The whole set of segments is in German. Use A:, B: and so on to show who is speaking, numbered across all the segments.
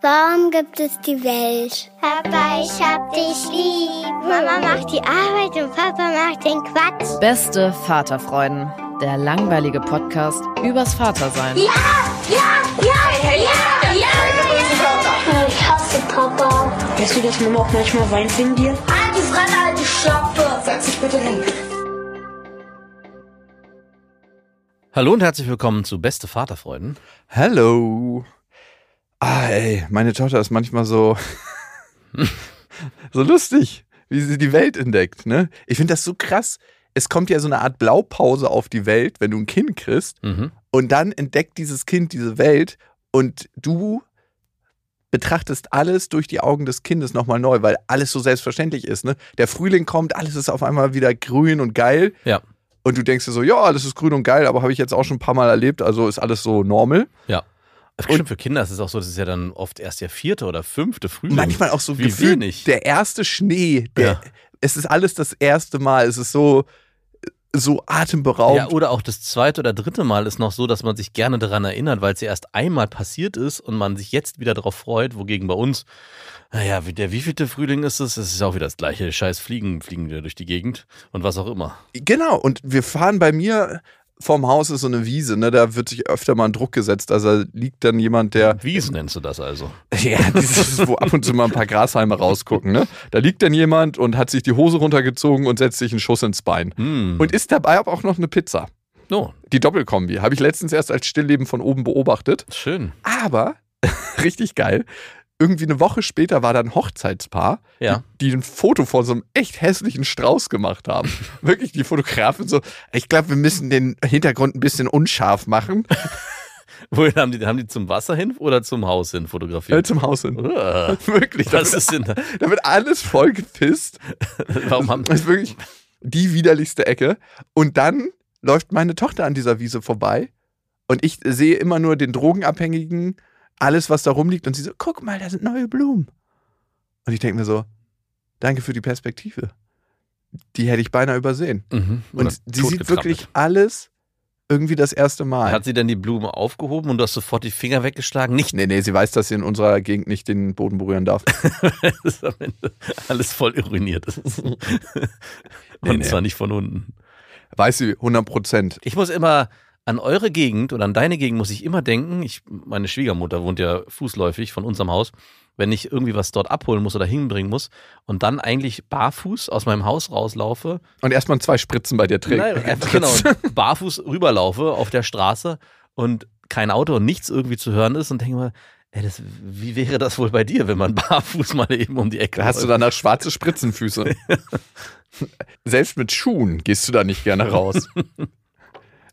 A: Warum gibt es die Welt?
B: Papa, ich hab dich lieb.
A: Mama macht die Arbeit und Papa macht den Quatsch.
C: Beste Vaterfreuden. Der langweilige Podcast übers Vatersein.
B: Ja, ja, ja, ja, ja, ja.
A: Ich hasse Papa.
D: Weißt du, dass Mama auch manchmal weint wegen dir?
B: Halt die Fremde, halt die Schöpfe.
D: Setz dich bitte hin.
E: Hallo und herzlich willkommen zu Beste Vaterfreuden.
F: Hallo. Ah, ey, meine Tochter ist manchmal so, so lustig, wie sie die Welt entdeckt, ne? Ich finde das so krass. Es kommt ja so eine Art Blaupause auf die Welt, wenn du ein Kind kriegst. Mhm. Und dann entdeckt dieses Kind diese Welt und du betrachtest alles durch die Augen des Kindes nochmal neu, weil alles so selbstverständlich ist. Ne? Der Frühling kommt, alles ist auf einmal wieder grün und geil.
E: Ja.
F: Und du denkst dir so, ja, alles ist grün und geil, aber habe ich jetzt auch schon ein paar Mal erlebt, also ist alles so normal.
E: Ja. Stimmt, für Kinder ist es auch so, das ist ja dann oft erst der vierte oder fünfte Frühling.
F: Manchmal auch so
E: Wie wenig.
F: Der erste Schnee, der, ja. es ist alles das erste Mal, es ist so, so atemberaubend. Ja,
E: oder auch das zweite oder dritte Mal ist noch so, dass man sich gerne daran erinnert, weil es ja erst einmal passiert ist und man sich jetzt wieder darauf freut, wogegen bei uns, naja, der wievielte Frühling ist es? Es ist auch wieder das gleiche. Scheiß Fliegen, fliegen wir durch die Gegend und was auch immer.
F: Genau, und wir fahren bei mir vorm Haus ist so eine Wiese, ne? Da wird sich öfter mal ein Druck gesetzt. Also liegt dann jemand, der.
E: Wiesen nennst du das also?
F: Ja, dieses, wo ab und zu mal ein paar Grashalme rausgucken, ne? Da liegt dann jemand und hat sich die Hose runtergezogen und setzt sich einen Schuss ins Bein.
E: Mm.
F: Und isst dabei aber auch noch eine Pizza.
E: Oh.
F: Die Doppelkombi. Habe ich letztens erst als Stillleben von oben beobachtet.
E: Schön.
F: Aber, richtig geil, irgendwie eine Woche später war da ein Hochzeitspaar,
E: ja.
F: die, die, ein Foto von so einem echt hässlichen Strauß gemacht haben. Wirklich, die Fotografen so, ich glaube, wir müssen den Hintergrund ein bisschen unscharf machen.
E: Wohin haben die, haben die zum Wasser hin oder zum Haus hin fotografiert?
F: Äh, zum Haus hin.
E: Uh,
F: wirklich.
E: Was ist denn da?
F: Da wird alles voll gepisst.
E: Warum haben
F: Das ist wirklich die widerlichste Ecke. Und dann läuft meine Tochter an dieser Wiese vorbei und ich sehe immer nur den Drogenabhängigen alles, was da rumliegt. Und sie so, guck mal, da sind neue Blumen. Und ich denke mir so, danke für die Perspektive. Die hätte ich beinahe übersehen.
E: Mhm.
F: Und sie sieht wirklich alles irgendwie das erste Mal.
E: Hat sie denn die Blume aufgehoben und du hast sofort die Finger weggeschlagen?
F: Nicht. Nee, nee, sie weiß, dass sie in unserer Gegend nicht den Boden berühren darf.
E: das ist am Ende alles voll ruiniert. und nee, nee. zwar nicht von unten.
F: Weiß sie, 100 Prozent.
E: Ich muss immer an eure Gegend oder an deine Gegend muss ich immer denken. Ich, meine Schwiegermutter wohnt ja fußläufig von unserem Haus. Wenn ich irgendwie was dort abholen muss oder hinbringen muss und dann eigentlich barfuß aus meinem Haus rauslaufe.
F: Und erstmal zwei Spritzen bei dir trägt.
E: Nein, einfach, genau. barfuß rüberlaufe auf der Straße und kein Auto und nichts irgendwie zu hören ist und denke mal, Ey, das, wie wäre das wohl bei dir, wenn man barfuß mal eben um die Ecke
F: da Hast läuft? du danach schwarze Spritzenfüße? Selbst mit Schuhen gehst du da nicht gerne raus.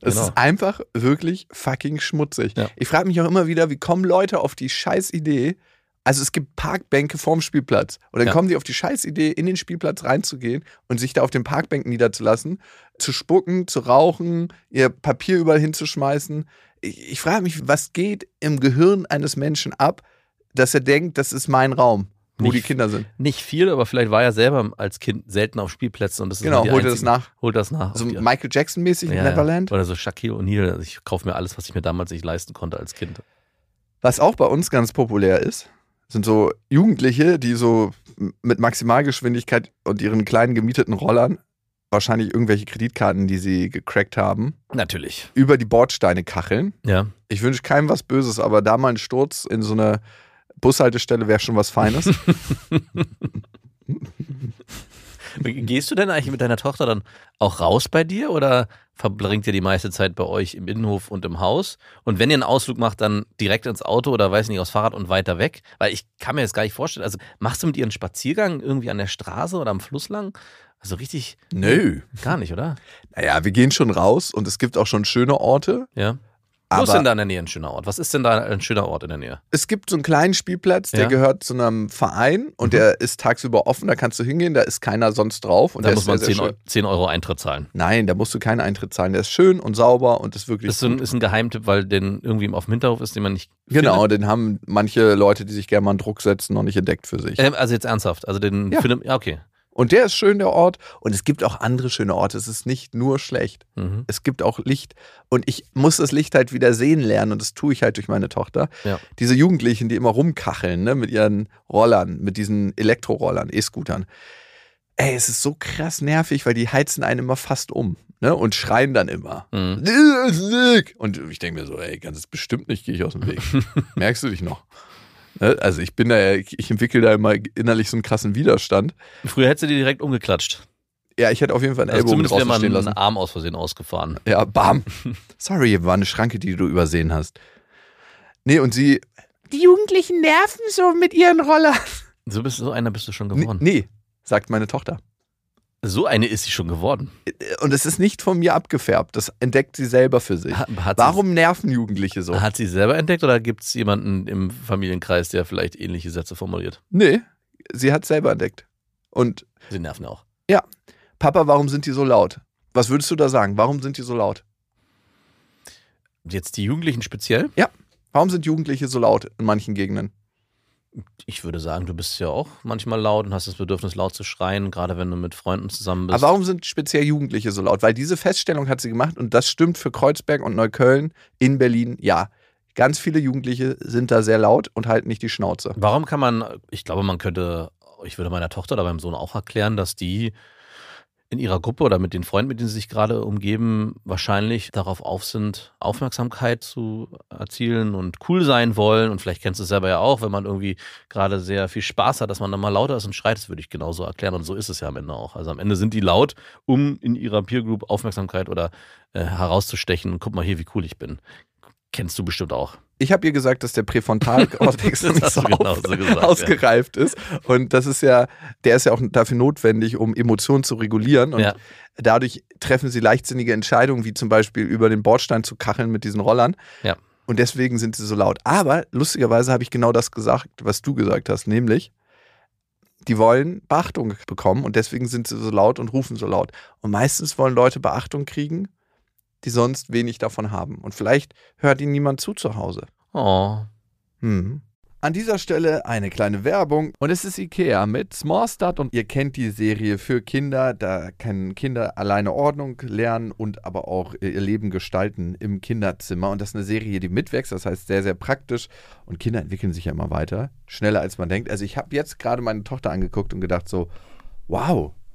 F: Es genau. ist einfach wirklich fucking schmutzig. Ja. Ich frage mich auch immer wieder, wie kommen Leute auf die scheiß Idee, also es gibt Parkbänke vorm Spielplatz. Und dann ja. kommen die auf die Scheißidee, in den Spielplatz reinzugehen und sich da auf den Parkbänken niederzulassen, zu spucken, zu rauchen, ihr Papier überall hinzuschmeißen. Ich, ich frage mich, was geht im Gehirn eines Menschen ab, dass er denkt, das ist mein Raum wo nicht, die Kinder sind.
E: Nicht viel, aber vielleicht war er selber als Kind selten auf Spielplätzen und das
F: genau,
E: ist
F: holt er das nach.
E: Holt das nach.
F: So Michael Jackson mäßig
E: ja,
F: in Neverland.
E: Oder so Shaquille O'Neal. Also ich kaufe mir alles, was ich mir damals nicht leisten konnte als Kind.
F: Was auch bei uns ganz populär ist, sind so Jugendliche, die so mit Maximalgeschwindigkeit und ihren kleinen gemieteten Rollern wahrscheinlich irgendwelche Kreditkarten, die sie gecrackt haben.
E: Natürlich.
F: Über die Bordsteine kacheln.
E: Ja.
F: Ich wünsche keinem was Böses, aber da mal ein Sturz in so eine Bushaltestelle wäre schon was Feines.
E: Gehst du denn eigentlich mit deiner Tochter dann auch raus bei dir oder verbringt ihr die meiste Zeit bei euch im Innenhof und im Haus? Und wenn ihr einen Ausflug macht, dann direkt ins Auto oder weiß nicht, aufs Fahrrad und weiter weg? Weil ich kann mir das gar nicht vorstellen. Also machst du mit ihr einen Spaziergang irgendwie an der Straße oder am Fluss lang? Also richtig.
F: Nö.
E: Gar nicht, oder?
F: Naja, wir gehen schon raus und es gibt auch schon schöne Orte.
E: Ja. Wo ist denn da in der Nähe ein schöner Ort? Was ist denn da ein schöner Ort in der Nähe?
F: Es gibt so einen kleinen Spielplatz, der
E: Ja.
F: gehört zu einem Verein und der ist tagsüber offen, da kannst du hingehen, da ist keiner sonst drauf. Und
E: Da muss man
F: sehr, sehr
E: 10 Euro,
F: schön.
E: 10 Euro Eintritt zahlen.
F: Nein, da musst du keinen Eintritt zahlen. Der ist schön und sauber und ist wirklich.
E: Das ist ein,
F: gut.
E: ist ein Geheimtipp, weil den irgendwie auf dem Hinterhof ist, den man nicht.
F: genau,
E: findet.
F: den haben manche Leute, die sich gerne mal einen Druck setzen, noch nicht entdeckt für sich.
E: Ähm, also jetzt ernsthaft. Also den
F: Ja.
E: findet. Ja, okay.
F: Und der ist schön, der Ort. Und es gibt auch andere schöne Orte. Es ist nicht nur schlecht.
E: Mhm.
F: Es gibt auch Licht. Und ich muss das Licht halt wieder sehen lernen. Und das tue ich halt durch meine Tochter.
E: Ja.
F: Diese Jugendlichen, die immer rumkacheln, ne, mit ihren Rollern, mit diesen Elektrorollern, E-Scootern. Ey, es ist so krass nervig, weil die heizen einen immer fast um. Ne, und schreien dann immer.
E: Mhm.
F: Und ich denke mir so, ey, ganz bestimmt nicht, gehe ich aus dem Weg. Merkst du dich noch? Ne, Also ich bin da, ja- ich entwickle da immer innerlich so einen krassen Widerstand.
E: Früher hättest du die direkt umgeklatscht.
F: Ja, ich hätte auf jeden Fall einen
E: Also
F: Ellbogen
E: zumindest
F: draußen stehen
E: einen
F: lassen.
E: Arm aus Versehen ausgefahren.
F: Ja, bam. Sorry, war eine Schranke, die du übersehen hast. Nee, und sie. Die Jugendlichen nerven so mit ihren Rollern.
E: So bist so einer bist du schon
F: Nee,
E: geworden.
F: nee, sagt meine Tochter.
E: So eine ist sie schon geworden.
F: Und es ist nicht von mir abgefärbt. Das entdeckt sie selber für sich.
E: Hat,
F: Warum nerven Jugendliche so?
E: Hat sie selber entdeckt oder gibt es jemanden im Familienkreis, der vielleicht ähnliche Sätze formuliert?
F: Nee, sie hat selber entdeckt. Und
E: Sie nerven auch.
F: Papa, warum sind die so laut? Was würdest du da sagen? Warum sind die so laut?
E: Jetzt die Jugendlichen speziell?
F: Warum sind Jugendliche so laut in manchen Gegenden?
E: Ich würde sagen, du bist ja auch manchmal laut und hast das Bedürfnis, laut zu schreien, gerade wenn du mit Freunden zusammen bist.
F: Aber warum sind speziell Jugendliche so laut? Weil diese Feststellung hat sie gemacht und das stimmt für Kreuzberg und Neukölln in Berlin, ja. Ganz viele Jugendliche sind da sehr laut und halten nicht die Schnauze.
E: Warum kann man, ich glaube, man könnte, ich würde meiner Tochter oder meinem Sohn auch erklären, dass die in ihrer Gruppe oder mit den Freunden, mit denen sie sich gerade umgeben, wahrscheinlich darauf auf sind, Aufmerksamkeit zu erzielen und cool sein wollen. Und vielleicht kennst du es selber ja auch, wenn man irgendwie gerade sehr viel Spaß hat, dass man dann mal lauter ist und schreit. Das würde ich genauso erklären. Und so ist es ja am Ende auch. Also am Ende sind die laut, um in ihrer Peer Group Aufmerksamkeit oder äh, herauszustechen. Guck mal hier, wie cool ich bin. Kennst du bestimmt auch.
F: Ich habe ihr gesagt, dass der Präfrontalkortex nicht so,
E: genau so gesagt, ja.
F: ausgereift ist. Und das ist ja, der ist ja auch dafür notwendig, um Emotionen zu regulieren. Und
E: Ja.
F: dadurch treffen sie leichtsinnige Entscheidungen, wie zum Beispiel über den Bordstein zu kacheln mit diesen Rollern.
E: Ja.
F: Und deswegen sind sie so laut. Aber lustigerweise habe ich genau das gesagt, was du gesagt hast, nämlich, die wollen Beachtung bekommen und deswegen sind sie so laut und rufen so laut. Und meistens wollen Leute Beachtung kriegen, die sonst wenig davon haben. Und vielleicht hört ihnen niemand zu zu Hause.
E: Oh.
F: Hm. An dieser Stelle eine kleine Werbung und es ist Ikea mit Small Start und ihr kennt die Serie für Kinder, da können Kinder alleine Ordnung lernen und aber auch ihr Leben gestalten im Kinderzimmer und das ist eine Serie, die mitwächst, das heißt sehr, sehr praktisch und Kinder entwickeln sich ja immer weiter, schneller als man denkt. Also ich habe jetzt gerade meine Tochter angeguckt und gedacht so, wow,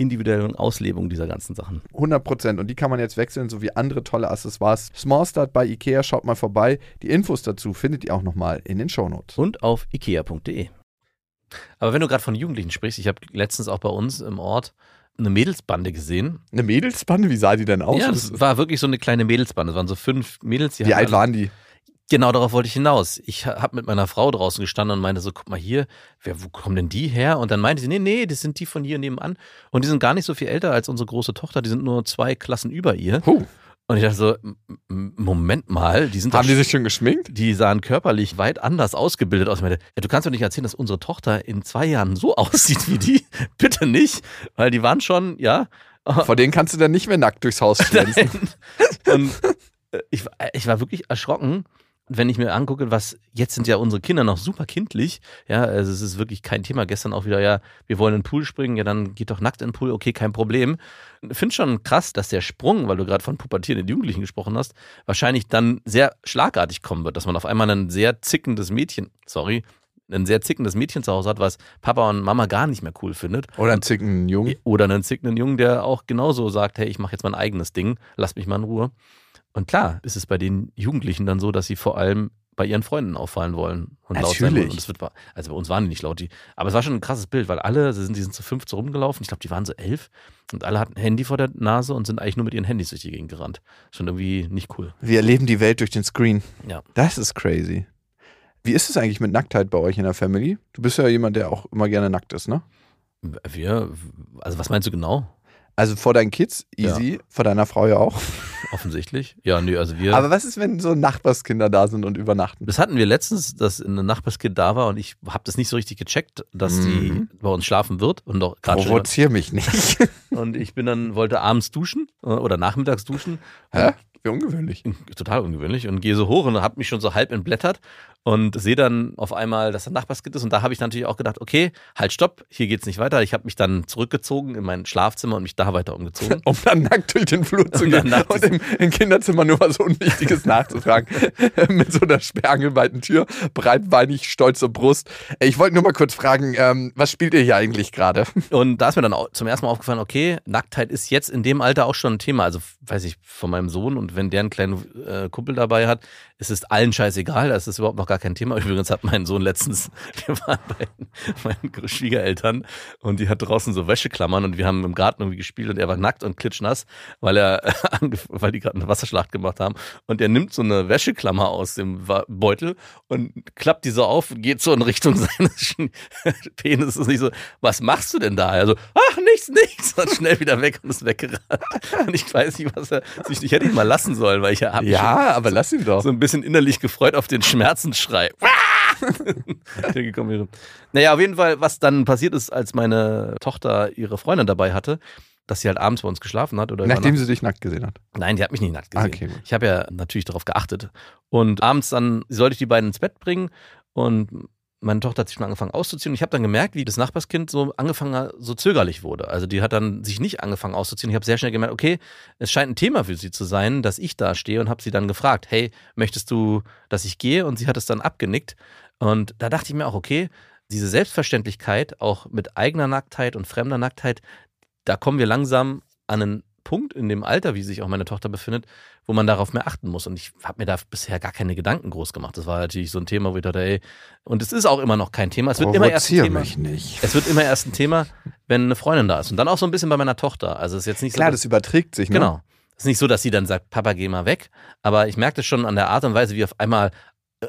E: individuellen Auslebung dieser ganzen Sachen.
F: 100 Prozent. Und die kann man jetzt wechseln, sowie andere tolle Accessoires. Small Start bei Ikea, schaut mal vorbei. Die Infos dazu findet ihr auch nochmal in den Shownotes.
E: Und auf ikea.de. Aber wenn du gerade von Jugendlichen sprichst, ich habe letztens auch bei uns im Ort eine Mädelsbande gesehen.
F: Eine Mädelsbande, wie sah die denn aus?
E: ja, das war wirklich so eine kleine Mädelsbande. Es waren so fünf Mädels. Die
F: wie alt waren die?
E: Genau darauf wollte ich hinaus. Ich habe mit meiner Frau draußen gestanden und meinte so, guck mal hier, wer, wo kommen denn die her? Und dann meinte sie, nee, nee, das sind die von hier nebenan. Und die sind gar nicht so viel älter als unsere große Tochter, die sind nur zwei Klassen über ihr.
F: Huh.
E: Und ich dachte so, Moment mal, die sind
F: Haben die sich schon geschminkt?
E: Die sahen körperlich weit anders ausgebildet aus. Ich meinte, ja, du kannst doch nicht erzählen, dass unsere Tochter in zwei Jahren so aussieht wie die. Bitte nicht, weil die waren schon, ja.
F: Vor denen kannst du dann nicht mehr nackt durchs Haus schlänzen.
E: Und äh, ich, ich war wirklich erschrocken wenn ich mir angucke, was jetzt sind ja unsere Kinder noch super kindlich, ja, also es ist wirklich kein Thema. Gestern auch wieder, ja, wir wollen in den Pool springen, ja, dann geht doch nackt in den Pool, okay, kein Problem. Finde schon krass, dass der Sprung, weil du gerade von pubertierenden Jugendlichen gesprochen hast, wahrscheinlich dann sehr schlagartig kommen wird, dass man auf einmal ein sehr zickendes Mädchen, sorry, ein sehr zickendes Mädchen zu Hause hat, was Papa und Mama gar nicht mehr cool findet.
F: Oder einen zickenden Jungen.
E: Oder einen zickenden Jungen, der auch genauso sagt, hey, ich mache jetzt mein eigenes Ding, lass mich mal in Ruhe. Und klar ist es bei den Jugendlichen dann so, dass sie vor allem bei ihren Freunden auffallen wollen und
F: Natürlich.
E: laut sein wollen. Und das wird, also bei uns waren die nicht laut. Die, aber es war schon ein krasses Bild, weil alle, sie sind, die sind zu fünf so rumgelaufen. Ich glaube, die waren so elf. Und alle hatten ein Handy vor der Nase und sind eigentlich nur mit ihren Handys durch die Gegend gerannt. Schon irgendwie nicht cool.
F: Wir erleben die Welt durch den Screen.
E: Ja.
F: Das ist crazy. Wie ist es eigentlich mit Nacktheit bei euch in der Family? Du bist ja jemand, der auch immer gerne nackt ist, ne?
E: Wir, also was meinst du genau?
F: Also vor deinen Kids, easy, ja. vor deiner Frau ja auch.
E: Offensichtlich. Ja, nö, also wir.
F: Aber was ist, wenn so Nachbarskinder da sind und übernachten?
E: Das hatten wir letztens, dass ein Nachbarskind da war und ich habe das nicht so richtig gecheckt, dass mhm. die bei uns schlafen wird und doch
F: gerade Provozier mich nicht.
E: und ich bin dann, wollte abends duschen äh, oder nachmittags duschen.
F: Hä? Wie ungewöhnlich.
E: Total ungewöhnlich. Und gehe so hoch und habe mich schon so halb entblättert und sehe dann auf einmal, dass ein Nachbarskind ist. Und da habe ich natürlich auch gedacht, okay, halt, stopp, hier geht's nicht weiter. Ich habe mich dann zurückgezogen in mein Schlafzimmer und mich da weiter umgezogen.
F: um dann nackt durch den Flur zu gehen und im, im, Kinderzimmer nur was Unwichtiges nachzufragen. Mit so einer sperrangelweiten Tür, breitbeinig, stolze Brust. Ich wollte nur mal kurz fragen, ähm, was spielt ihr hier eigentlich gerade?
E: Und da ist mir dann zum ersten Mal aufgefallen, okay, Nacktheit ist jetzt in dem Alter auch schon ein Thema. Also, weiß ich, von meinem Sohn und wenn der einen kleinen äh, Kumpel dabei hat, ist es allen scheißegal, das ist überhaupt noch gar kein Thema. Übrigens hat mein Sohn letztens, wir waren bei meinen Schwiegereltern und die hat draußen so Wäscheklammern und wir haben im Garten irgendwie gespielt und er war nackt und klitschnass, weil er, weil die gerade eine Wasserschlacht gemacht haben und er nimmt so eine Wäscheklammer aus dem Beutel und klappt die so auf geht so in Richtung seines Penis und nicht so, was machst du denn da? Also, ach, nichts, nichts und schnell wieder weg und ist weggerannt. Und ich weiß nicht, was er sich, ich hätte ihn mal lassen sollen, weil ich ja
F: Ja, aber lass ihn doch.
E: So ein bisschen innerlich gefreut auf den Schmerzensschrei. naja, auf jeden Fall, was dann passiert ist, als meine Tochter ihre Freundin dabei hatte, dass sie halt abends bei uns geschlafen hat. Oder
F: Nachdem sie dich nackt gesehen hat?
E: Nein, die hat mich nicht nackt gesehen. Okay, ich habe ja natürlich darauf geachtet. Und abends dann sollte ich die beiden ins Bett bringen und meine Tochter hat sich schon angefangen auszuziehen und ich habe dann gemerkt, wie das Nachbarskind so angefangen so zögerlich wurde. Also die hat dann sich nicht angefangen auszuziehen. Ich habe sehr schnell gemerkt, okay, es scheint ein Thema für sie zu sein, dass ich da stehe und habe sie dann gefragt, hey, möchtest du, dass ich gehe? Und sie hat es dann abgenickt. Und da dachte ich mir auch, okay, diese Selbstverständlichkeit, auch mit eigener Nacktheit und fremder Nacktheit, da kommen wir langsam an einen Punkt in dem Alter, wie sich auch meine Tochter befindet, wo man darauf mehr achten muss. Und ich habe mir da bisher gar keine Gedanken groß gemacht. Das war natürlich so ein Thema, wo ich dachte, ey, und es ist auch immer noch kein Thema. Es wird immer erst ein Thema.
F: Mich nicht.
E: Es wird immer erst ein Thema, wenn eine Freundin da ist. Und dann auch so ein bisschen bei meiner Tochter. Also es ist jetzt nicht
F: Klar,
E: so,
F: das überträgt sich, ne?
E: Genau. Es ist nicht so, dass sie dann sagt, Papa, geh mal weg. Aber ich merkte schon an der Art und Weise, wie auf einmal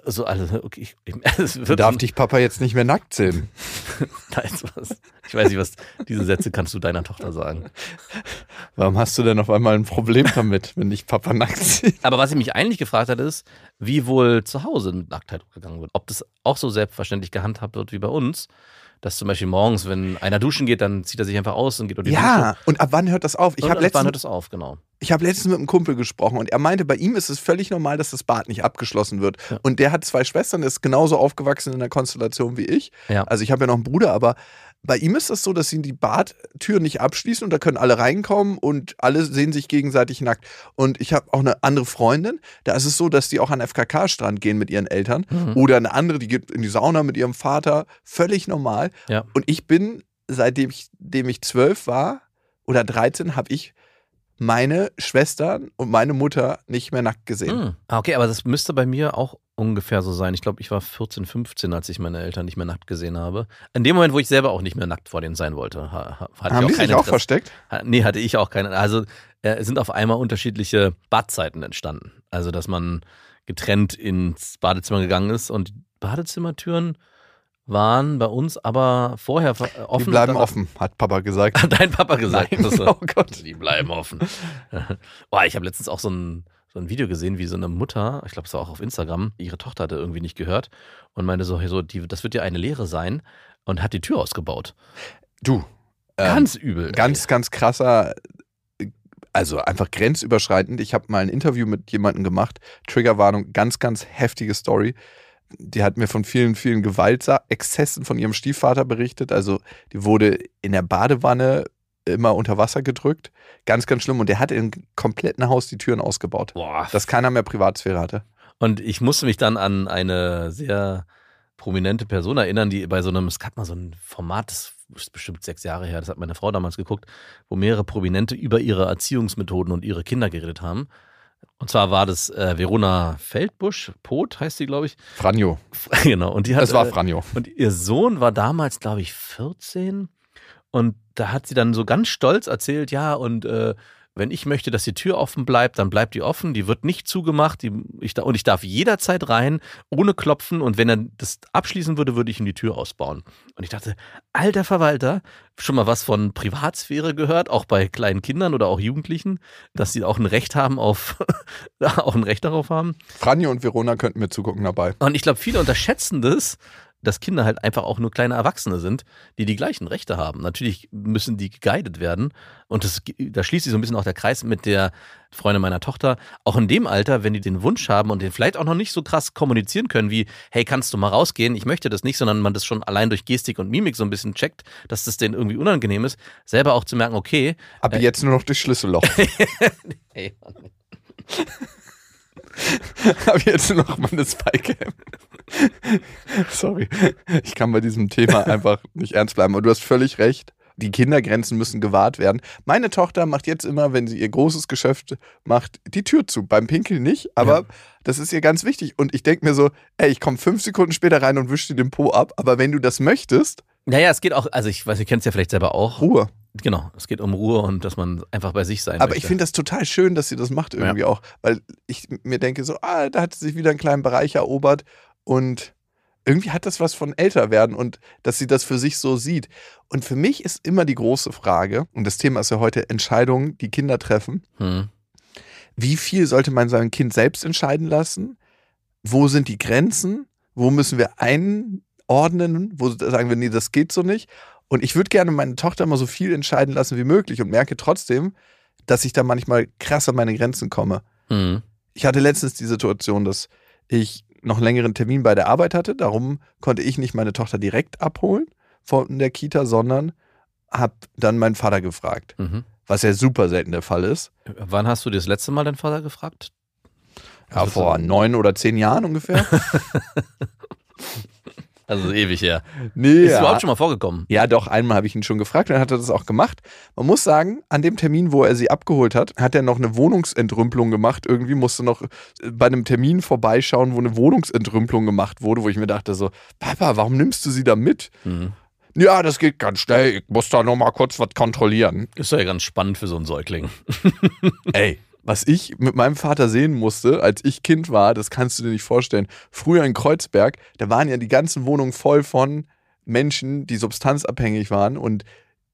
E: so, also, okay, ich,
F: es wird Darf dich Papa jetzt nicht mehr nackt sehen?
E: Nein, was. Ich weiß nicht, was diese Sätze kannst du deiner Tochter sagen.
F: Warum hast du denn auf einmal ein Problem damit, wenn dich Papa nackt sieht?
E: Aber was ich mich eigentlich gefragt hat, ist, wie wohl zu Hause mit Nacktheit umgegangen wird. Ob das auch so selbstverständlich gehandhabt wird wie bei uns dass zum Beispiel morgens, wenn einer duschen geht, dann zieht er sich einfach aus und geht unter die
F: Ja, Dusche. und ab wann hört das auf?
E: Ich habe letztens, wann hört das auf, genau.
F: Ich habe letztens mit einem Kumpel gesprochen und er meinte, bei ihm ist es völlig normal, dass das Bad nicht abgeschlossen wird. Ja. Und der hat zwei Schwestern, ist genauso aufgewachsen in der Konstellation wie ich.
E: Ja.
F: Also ich habe ja noch einen Bruder, aber bei ihm ist das so, dass sie die Badtür nicht abschließen und da können alle reinkommen und alle sehen sich gegenseitig nackt. Und ich habe auch eine andere Freundin, da ist es so, dass die auch an FKK-Strand gehen mit ihren Eltern. Mhm. Oder eine andere, die geht in die Sauna mit ihrem Vater. Völlig normal.
E: Ja.
F: Und ich bin, seitdem ich, dem ich zwölf war oder 13, habe ich meine Schwestern und meine Mutter nicht mehr nackt gesehen. Mhm.
E: Okay, aber das müsste bei mir auch ungefähr so sein. Ich glaube, ich war 14, 15, als ich meine Eltern nicht mehr nackt gesehen habe. In dem Moment, wo ich selber auch nicht mehr nackt vor denen sein wollte, hatte
F: Haben
E: ich
F: auch die sich auch versteckt?
E: Nee, hatte ich auch keine. Also äh, sind auf einmal unterschiedliche Badzeiten entstanden. Also, dass man getrennt ins Badezimmer gegangen ist und Badezimmertüren waren bei uns aber vorher offen.
F: Die bleiben offen, hat Papa gesagt.
E: Hat dein Papa gesagt.
F: Nein, oh Gott.
E: Die bleiben offen. Boah, ich habe letztens auch so ein, so ein Video gesehen, wie so eine Mutter, ich glaube, es war auch auf Instagram, ihre Tochter hatte irgendwie nicht gehört und meinte so, hey, so die, das wird ja eine Lehre sein und hat die Tür ausgebaut.
F: Du.
E: Ganz übel.
F: Ganz, ganz krasser, also einfach grenzüberschreitend. Ich habe mal ein Interview mit jemandem gemacht, Triggerwarnung, ganz, ganz heftige Story. Die hat mir von vielen, vielen Gewaltexzessen von ihrem Stiefvater berichtet. Also die wurde in der Badewanne immer unter Wasser gedrückt. Ganz, ganz schlimm. Und der hat im kompletten Haus die Türen ausgebaut.
E: Boah.
F: Dass keiner mehr Privatsphäre hatte.
E: Und ich musste mich dann an eine sehr prominente Person erinnern, die bei so einem, es gab mal so ein Format, das ist bestimmt sechs Jahre her, das hat meine Frau damals geguckt, wo mehrere Prominente über ihre Erziehungsmethoden und ihre Kinder geredet haben. Und zwar war das äh, Verona Feldbusch, Pot heißt sie, glaube ich.
F: Franjo.
E: Genau. Und die hat,
F: Das war
E: äh,
F: Franjo.
E: Und ihr Sohn war damals, glaube ich, 14. Und da hat sie dann so ganz stolz erzählt, ja, und äh, wenn ich möchte, dass die Tür offen bleibt, dann bleibt die offen. Die wird nicht zugemacht. Die, ich, und ich darf jederzeit rein, ohne klopfen. Und wenn er das abschließen würde, würde ich ihm die Tür ausbauen. Und ich dachte, alter Verwalter, schon mal was von Privatsphäre gehört, auch bei kleinen Kindern oder auch Jugendlichen, dass sie auch ein Recht haben auf, auch ein Recht darauf haben.
F: Franjo und Verona könnten mir zugucken dabei.
E: Und ich glaube, viele unterschätzen das, dass Kinder halt einfach auch nur kleine Erwachsene sind, die die gleichen Rechte haben. Natürlich müssen die geguidet werden. Und das, da schließt sich so ein bisschen auch der Kreis mit der Freundin meiner Tochter. Auch in dem Alter, wenn die den Wunsch haben und den vielleicht auch noch nicht so krass kommunizieren können wie, hey, kannst du mal rausgehen? Ich möchte das nicht, sondern man das schon allein durch Gestik und Mimik so ein bisschen checkt, dass das denen irgendwie unangenehm ist, selber auch zu merken, okay,
F: Ab
E: Äh.
F: jetzt nur noch durch Schlüsselloch.
E: hey,
F: Ab jetzt nur noch meine Spycam. Sorry. Ich kann bei diesem Thema einfach nicht ernst bleiben. Aber du hast völlig recht. Die Kindergrenzen müssen gewahrt werden. Meine Tochter macht jetzt immer, wenn sie ihr großes Geschäft macht, die Tür zu. Beim Pinkeln nicht, aber
E: Ja.
F: das ist ihr ganz wichtig. Und ich denke mir so, ey, ich komme fünf Sekunden später rein und wische dir den Po ab. Aber wenn du das möchtest,
E: naja, es geht auch, also ich weiß, ihr kennt es ja vielleicht selber auch.
F: Ruhe.
E: Genau, es geht um Ruhe und dass man einfach bei sich sein
F: Aber
E: möchte.
F: ich finde das total schön, dass sie das macht irgendwie auch. Weil ich mir denke so, ah, da hat sie sich wieder einen kleinen Bereich erobert und irgendwie hat das was von älter werden und dass sie das für sich so sieht. Und für mich ist immer die große Frage, und das Thema ist ja heute Entscheidungen, die Kinder treffen.
E: Hm.
F: Wie viel sollte man sein Kind selbst entscheiden lassen? Wo sind die Grenzen? Wo müssen wir einordnen? Wo sagen wir, nee, das geht so nicht? Und ich würde gerne meine Tochter mal so viel entscheiden lassen wie möglich und merke trotzdem, dass ich da manchmal krass an meine Grenzen komme.
E: Hm.
F: Ich hatte letztens die Situation, dass ich noch einen längeren Termin bei der Arbeit hatte. Darum konnte ich nicht meine Tochter direkt abholen von der Kita, sondern habe dann meinen Vater gefragt,
E: Mhm.
F: was ja super selten der Fall ist.
E: Wann hast du dir das letzte Mal deinen Vater gefragt?
F: Ja,
E: Also
F: vor neun oder zehn Jahren ungefähr.
E: Also ewig her.
F: Nee,
E: Ist
F: ja.
E: überhaupt schon mal vorgekommen?
F: Ja, doch, einmal habe ich ihn schon gefragt, dann hat er das auch gemacht. Man muss sagen, an dem Termin, wo er sie abgeholt hat, hat er noch eine Wohnungsentrümpelung gemacht. Irgendwie musste noch bei einem Termin vorbeischauen, wo eine Wohnungsentrümpelung gemacht wurde, wo ich mir dachte so, Papa, warum nimmst du sie da mit?
E: Mhm.
F: Ja, das geht ganz schnell. Ich muss da noch mal kurz was kontrollieren.
E: Ist ja ganz spannend für so einen Säugling.
F: Ey, was ich mit meinem Vater sehen musste, als ich Kind war, das kannst du dir nicht vorstellen. Früher in Kreuzberg, da waren ja die ganzen Wohnungen voll von Menschen, die substanzabhängig waren und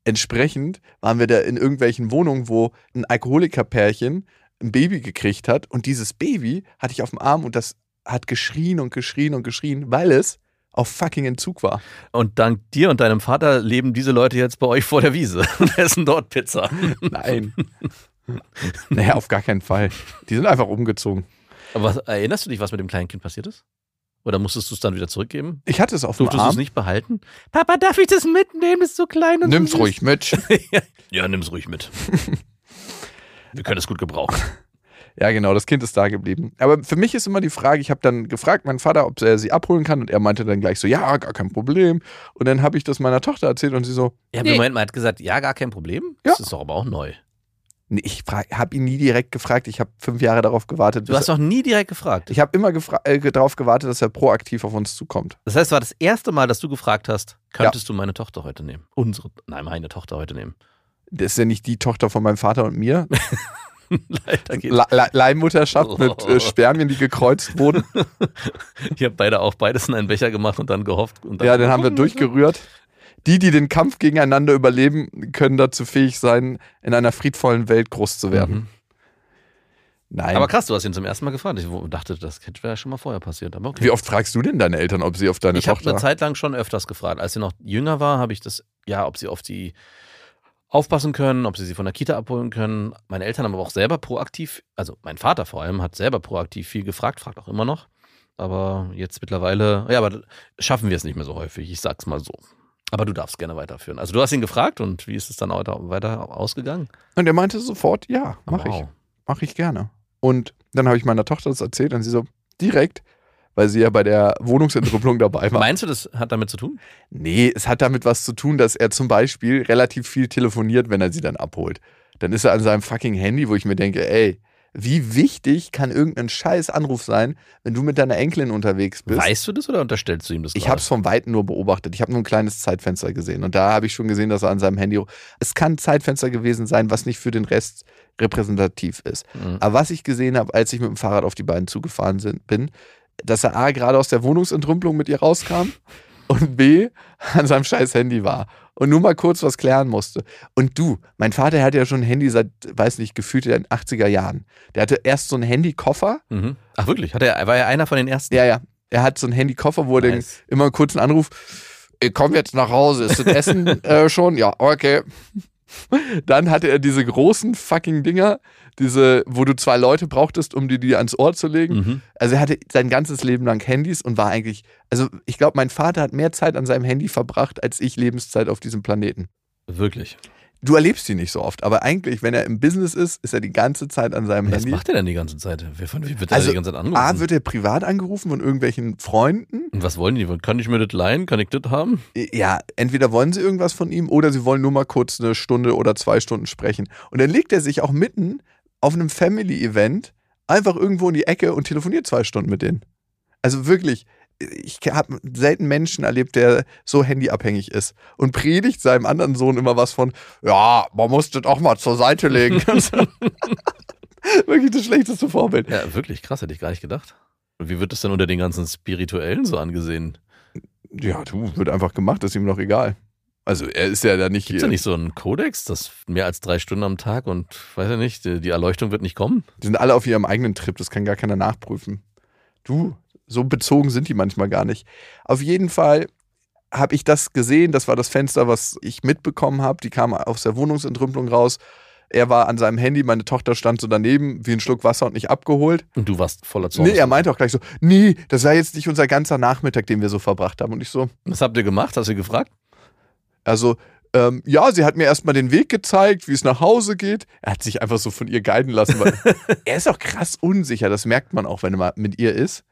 F: entsprechend waren wir da in irgendwelchen Wohnungen, wo ein Alkoholikerpärchen ein Baby gekriegt hat und dieses Baby hatte ich auf dem Arm und das hat geschrien und geschrien und geschrien, weil es auf fucking Entzug war.
E: Und dank dir und deinem Vater leben diese Leute jetzt bei euch vor der Wiese und essen dort Pizza.
F: Nein. naja, auf gar keinen Fall. Die sind einfach umgezogen.
E: Aber was, erinnerst du dich, was mit dem kleinen Kind passiert ist? Oder musstest du es dann wieder zurückgeben?
F: Ich hatte es auf dem
E: Durftest du es
F: Arm.
E: nicht behalten? Papa, darf ich das mitnehmen? Das ist so klein und
F: Nimm's
E: so süß.
F: ruhig mit.
E: Ja, nimm's ruhig mit. Wir können es gut gebrauchen.
F: Ja, genau, das Kind ist da geblieben. Aber für mich ist immer die Frage, ich habe dann gefragt, meinen Vater, ob er sie abholen kann und er meinte dann gleich so, ja, gar kein Problem. Und dann habe ich das meiner Tochter erzählt und sie so,
E: Ja,
F: Nee.
E: Moment mal, er hat gesagt, ja, gar kein Problem.
F: Ja.
E: Das ist doch aber auch neu.
F: Ich habe ihn nie direkt gefragt, ich habe fünf Jahre darauf gewartet.
E: Du hast doch nie direkt gefragt.
F: ich habe immer gefra- äh, darauf gewartet, dass er proaktiv auf uns zukommt.
E: Das heißt, es war das erste Mal, dass du gefragt hast, könntest du meine Tochter heute nehmen? Unsere, nein, meine Tochter heute nehmen.
F: Das ist ja nicht die Tochter von meinem Vater und mir. Le Le Leihmutterschaft mit
E: Oh.
F: äh, Spermien, die gekreuzt wurden.
E: Ich habe beide auch beides in einen Becher gemacht und dann gehofft. Und dann
F: Ja, den haben wir durchgerührt. Die, die den Kampf gegeneinander überleben, können dazu fähig sein, in einer friedvollen Welt groß zu werden.
E: Mhm.
F: Nein.
E: Aber krass, du hast ihn zum ersten Mal gefragt. Ich dachte, das hätte ja schon mal vorher passiert. Aber okay.
F: Wie oft fragst du denn deine Eltern, ob sie auf deine
E: ich habe
F: Tochter...
E: eine Zeit lang schon öfters gefragt. Als sie noch jünger war, habe ich das, ja, ob sie auf die aufpassen können, ob sie sie von der Kita abholen können. Meine Eltern haben aber auch selber proaktiv, also mein Vater vor allem, hat selber proaktiv viel gefragt, fragt auch immer noch. Aber jetzt mittlerweile, ja, aber schaffen wir es nicht mehr so häufig, ich sag's mal so. Aber du darfst gerne weiterführen. Also du hast ihn gefragt und wie ist es dann weiter, weiter ausgegangen?
F: Und er meinte sofort, ja, mach ich.
E: Wow.
F: Mach ich gerne. Und dann habe ich meiner Tochter das erzählt und sie so, direkt, weil sie ja bei der Wohnungsentrüppelung dabei war.
E: Meinst du, das hat damit zu tun?
F: Nee, es hat damit was zu tun, dass er zum Beispiel relativ viel telefoniert, wenn er sie dann abholt. Dann ist er an seinem fucking Handy, wo ich mir denke, ey, wie wichtig kann irgendein scheiß Anruf sein, wenn du mit deiner Enkelin unterwegs bist?
E: Weißt du das oder unterstellst du ihm das?
F: Ich habe es vom Weiten nur beobachtet. Ich habe nur ein kleines Zeitfenster gesehen. Und da habe ich schon gesehen, dass er an seinem Handy. Es kann ein Zeitfenster gewesen sein, was nicht für den Rest repräsentativ ist.
E: Mhm.
F: Aber was ich gesehen habe, als ich mit dem Fahrrad auf die beiden zugefahren sind, bin, dass er A gerade aus der Wohnungsentrümpelung mit ihr rauskam und B an seinem scheiß Handy war und nur mal kurz was klären musste. Und du, mein Vater hat ja schon ein Handy seit, weiß nicht, gefühlt in den 80er Jahren. Der hatte erst so einen Handykoffer.
E: Mhm. Ach wirklich? Hat er, war er einer von den ersten?
F: Ja, ja. Er hat so einen Handykoffer, wo er
E: Nice.
F: immer einen kurzen Anruf, ich komm jetzt nach Hause, ist das Essen äh, schon? Ja, okay. Dann hatte er diese großen fucking Dinger, diese, wo du zwei Leute brauchtest, um dir die ans Ohr zu legen.
E: Mhm.
F: Also er hatte sein ganzes Leben lang Handys und war eigentlich, also ich glaube, mein Vater hat mehr Zeit an seinem Handy verbracht, als ich Lebenszeit auf diesem Planeten.
E: Wirklich.
F: Du erlebst ihn nicht so oft, aber eigentlich, wenn er im Business ist, ist er die ganze Zeit an seinem
E: Was
F: Handy.
E: macht er denn die ganze Zeit? Wer von wie wird er
F: Also,
E: die ganze Zeit angerufen?
F: A, wird er privat angerufen von irgendwelchen Freunden.
E: Und was wollen die? Kann ich mir das leihen? Kann ich das haben?
F: Ja, entweder wollen sie irgendwas von ihm oder sie wollen nur mal kurz eine Stunde oder zwei Stunden sprechen. Und dann legt er sich auch mitten auf einem Family-Event einfach irgendwo in die Ecke und telefoniert zwei Stunden mit denen. Also wirklich, ich habe selten Menschen erlebt, der so handyabhängig ist und predigt seinem anderen Sohn immer was von, ja, man muss das auch mal zur Seite legen. wirklich das schlechteste Vorbild.
E: Ja, wirklich krass, hätte ich gar nicht gedacht. Und wie wird das denn unter den ganzen Spirituellen so angesehen?
F: Ja, du, wird einfach gemacht, ist ihm doch egal. Also er ist ja da nicht
E: Gibt es da nicht so einen Kodex, das mehr als drei Stunden am Tag und weiß ja nicht, die, die Erleuchtung wird nicht kommen?
F: Die sind alle auf ihrem eigenen Trip, das kann gar keiner nachprüfen. Du, so bezogen sind die manchmal gar nicht. Auf jeden Fall habe ich das gesehen, das war das Fenster, was ich mitbekommen habe. Die kam aus der Wohnungsentrümpelung raus. Er war an seinem Handy, meine Tochter stand so daneben, wie ein Schluck Wasser und nicht abgeholt.
E: Und du warst voller Zorn.
F: Nee, er meinte auch gleich so, nee, das war jetzt nicht unser ganzer Nachmittag, den wir so verbracht haben. Und ich so,
E: Was habt ihr gemacht? Hast du gefragt?
F: also, ähm, ja, sie hat mir erstmal den Weg gezeigt, wie es nach Hause geht. Er hat sich einfach so von ihr guiden lassen, weil er ist auch krass unsicher. Das merkt man auch, wenn er mal mit ihr ist.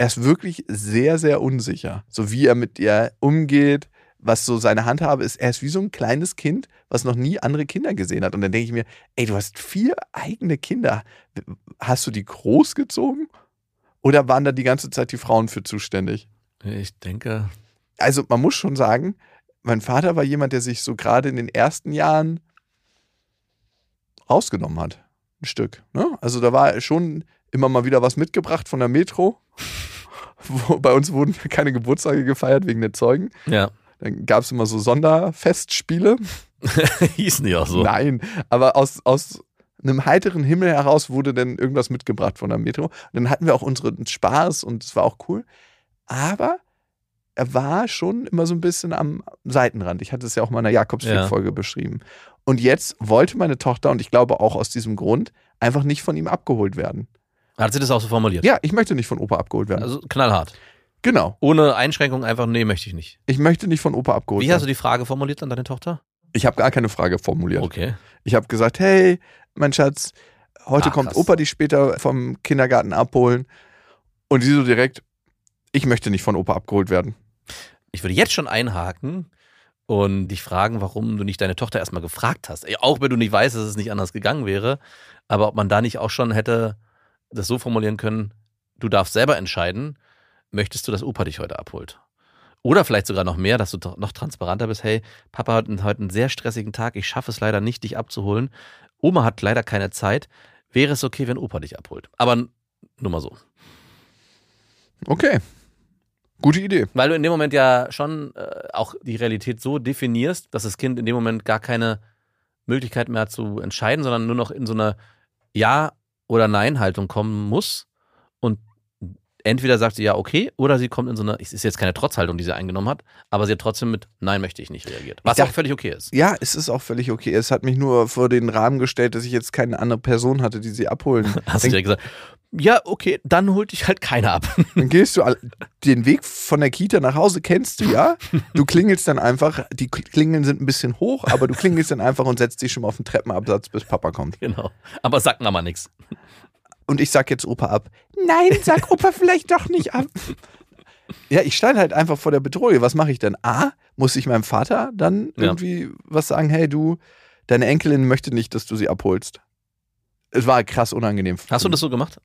F: Er ist wirklich sehr, sehr unsicher. So wie er mit ihr umgeht, was so seine Handhabe ist. Er ist wie so ein kleines Kind, was noch nie andere Kinder gesehen hat. Und dann denke ich mir, ey, du hast vier eigene Kinder. Hast du die großgezogen? Oder waren da die ganze Zeit die Frauen für zuständig?
E: Ich denke,
F: also man muss schon sagen, mein Vater war jemand, der sich so gerade in den ersten Jahren rausgenommen hat. Ein Stück. Ne? Also da war schon immer mal wieder was mitgebracht von der Metro. Wo, bei uns wurden keine Geburtstage gefeiert wegen der Zeugen.
E: ja,
F: Dann gab es immer so Sonderfestspiele.
E: hießen die auch so.
F: Nein, aber aus, aus einem heiteren Himmel heraus wurde dann irgendwas mitgebracht von der Metro. Und dann hatten wir auch unseren Spaß und es war auch cool. Aber er war schon immer so ein bisschen am Seitenrand. Ich hatte es ja auch in meiner Jakobsweg-Folge beschrieben. Und jetzt wollte meine Tochter, und ich glaube auch aus diesem Grund, einfach nicht von ihm abgeholt werden.
E: Hat sie das auch so formuliert?
F: Ja, ich möchte nicht von Opa abgeholt werden.
E: Also knallhart.
F: genau.
E: Ohne Einschränkung einfach, nee, möchte ich nicht.
F: Ich möchte nicht von Opa abgeholt
E: Wie hast du
F: werden.
E: die Frage formuliert an deine Tochter?
F: Ich habe gar keine Frage formuliert.
E: Okay.
F: Ich habe gesagt, hey, mein Schatz, heute
E: Ah,
F: kommt
E: krass.
F: Opa dich später vom Kindergarten abholen. Und sie so direkt, ich möchte nicht von Opa abgeholt werden.
E: Ich würde jetzt schon einhaken und dich fragen, warum du nicht deine Tochter erstmal gefragt hast. Auch wenn du nicht weißt, dass es nicht anders gegangen wäre. Aber ob man da nicht auch schon hätte das so formulieren können, du darfst selber entscheiden, möchtest du, dass Opa dich heute abholt? Oder vielleicht sogar noch mehr, dass du noch transparenter bist. Hey, Papa hat heute einen sehr stressigen Tag. Ich schaffe es leider nicht, dich abzuholen. Oma hat leider keine Zeit. Wäre es okay, wenn Opa dich abholt? Aber nur mal so.
F: Okay. Gute Idee.
E: Weil du in dem Moment ja schon äh, auch die Realität so definierst, dass das Kind in dem Moment gar keine Möglichkeit mehr hat zu entscheiden, sondern nur noch in so eine Ja- oder Nein-Haltung kommen muss. Und entweder sagt sie ja okay, oder sie kommt in so eine, es ist jetzt keine Trotzhaltung, die sie eingenommen hat, aber sie hat trotzdem mit Nein möchte ich nicht reagiert. Was
F: dachte-
E: auch völlig okay ist.
F: Ja, es ist auch völlig okay. Es hat mich nur vor den Rahmen gestellt, dass ich jetzt keine andere Person hatte, die sie abholen.
E: Hast du
F: Dann,
E: dir gesagt, ja, okay, dann holt dich halt keiner ab.
F: dann gehst du den Weg von der Kita nach Hause, kennst du ja. Du klingelst dann einfach, die Klingeln sind ein bisschen hoch, aber du klingelst dann einfach und setzt dich schon mal auf den Treppenabsatz, bis Papa kommt.
E: genau. Aber sagt Mama nichts.
F: Und ich sag jetzt Opa ab. Nein, sag Opa vielleicht doch nicht ab. Ja, ich stand halt einfach vor der Bedrohung. Was mache ich denn? A, muss ich meinem Vater dann
E: Ja.
F: irgendwie was sagen? Hey, du, deine Enkelin möchte nicht, dass du sie abholst. Es war krass unangenehm.
E: Hast du das so gemacht?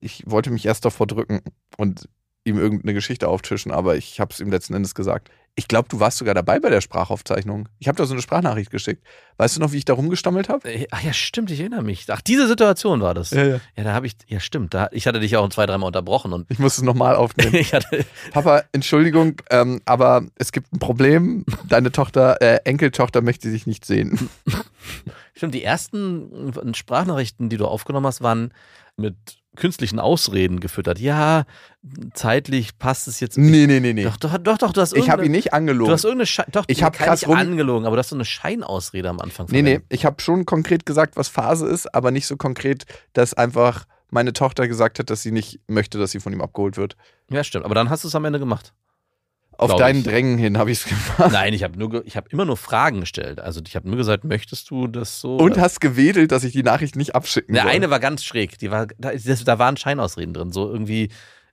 F: Ich wollte mich erst davor drücken und ihm irgendeine Geschichte auftischen, aber ich habe es ihm letzten Endes gesagt. Ich glaube, du warst sogar dabei bei der Sprachaufzeichnung. Ich habe da so eine Sprachnachricht geschickt. Weißt du noch, wie ich da rumgestammelt habe?
E: Äh, Ach ja, stimmt, ich erinnere mich. Ach, diese Situation war das.
F: ja.
E: Ja, da habe ich, ja stimmt, da, ich hatte dich auch zwei, dreimal unterbrochen und
F: Ich muss es nochmal aufnehmen.
E: hatte,
F: Papa, Entschuldigung, ähm, aber es gibt ein Problem. Deine Tochter, äh, Enkeltochter möchte sich nicht sehen.
E: stimmt, die ersten Sprachnachrichten, die du aufgenommen hast, waren mit künstlichen Ausreden gefüttert. Ja, zeitlich passt es jetzt nicht.
F: Nee, nee, nee, nee.
E: Doch, doch, doch, doch, du hast
F: ich habe ihn nicht angelogen.
E: Du hast irgendeine Schei doch,
F: Ich hab
E: kann
F: krass
E: nicht angelogen, aber du hast so eine Scheinausrede am Anfang.
F: nee, nee, ich habe schon konkret gesagt, was Phase ist, aber nicht so konkret, dass einfach meine Tochter gesagt hat, dass sie nicht möchte, dass sie von ihm abgeholt wird.
E: Ja, stimmt. Aber dann hast du es am Ende gemacht.
F: Auf deinen
E: ich.
F: Drängen hin habe ich es gemacht.
E: Nein, ich habe nur, ich habe immer nur Fragen gestellt. Also ich habe nur gesagt, möchtest du das so?
F: Und hast gewedelt, dass ich die Nachricht nicht abschicken
E: Der
F: soll.
E: eine war ganz schräg. Die war, da, das, da waren Scheinausreden drin. So irgendwie,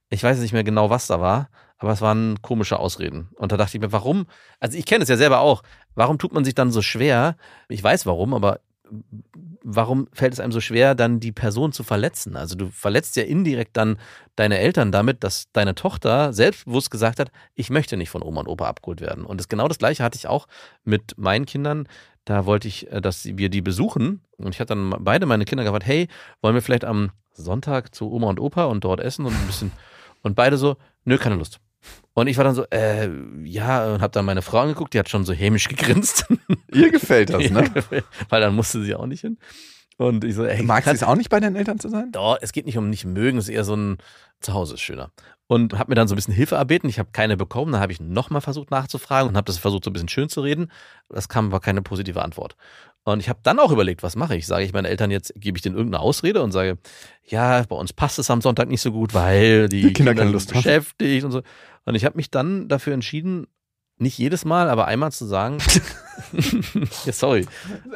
E: ich weiß nicht mehr genau, was da war, aber es waren komische Ausreden. Und da dachte ich mir, warum? Also ich kenne es ja selber auch. Warum tut man sich dann so schwer? Ich weiß warum, aber warum fällt es einem so schwer, dann die Person zu verletzen? Also du verletzt ja indirekt dann deine Eltern damit, dass deine Tochter selbstbewusst gesagt hat, ich möchte nicht von Oma und Opa abgeholt werden. Und das genau das gleiche hatte ich auch mit meinen Kindern. Da wollte ich, äh, dass wir die besuchen. Und ich hatte dann beide meine Kinder gefragt, hey, wollen wir vielleicht am Sonntag zu Oma und Opa und dort essen und ein bisschen. Und beide so, nö, keine Lust. Und ich war dann so, äh, ja, und habe dann meine Frau angeguckt, die hat schon so hämisch gegrinst.
F: Ihr gefällt das, ne?
E: Weil dann musste sie auch nicht hin. Und ich so, ey,
F: Magst du es auch nicht bei deinen Eltern zu sein?
E: doch, es geht nicht um nicht mögen, es ist eher so ein Zuhause ist schöner. Und habe mir dann so ein bisschen Hilfe erbeten. Ich habe keine bekommen. Dann habe ich nochmal versucht nachzufragen und habe das versucht, so ein bisschen schön zu reden. Das kam aber keine positive Antwort. Und ich habe dann auch überlegt, was mache ich? Sage ich meinen Eltern jetzt, gebe ich denen irgendeine Ausrede und sage, ja, bei uns passt es am Sonntag nicht so gut, weil die,
F: Die Kinder keine Lust
E: sind
F: haben.
E: beschäftigt und so. Und ich habe mich dann dafür entschieden, nicht jedes Mal, aber einmal zu sagen, ja, sorry.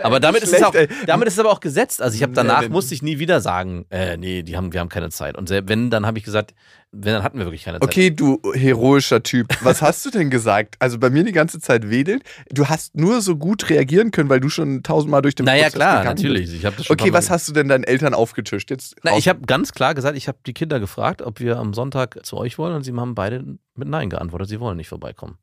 E: Aber damit ist, es
F: schlecht,
E: auch, damit ist es aber auch gesetzt. Also ich habe danach musste ich nie wieder sagen, äh, nee, die haben, wir haben keine Zeit. Und wenn, dann habe ich gesagt, wenn, dann hatten wir wirklich keine Zeit.
F: Okay, du heroischer Typ. Was hast du denn gesagt? Also bei mir die ganze Zeit wedelt. Du hast nur so gut reagieren können, weil du schon tausendmal durch den
E: Naja,
F: Prozess
E: klar,
F: gegangen
E: natürlich.
F: Bist.
E: Ich habe das schon
F: Okay, was hast du denn deinen Eltern aufgetischt? Jetzt
E: Na, ich habe ganz klar gesagt, ich habe die Kinder gefragt, ob wir am Sonntag zu euch wollen und sie haben beide mit Nein geantwortet, sie wollen nicht vorbeikommen.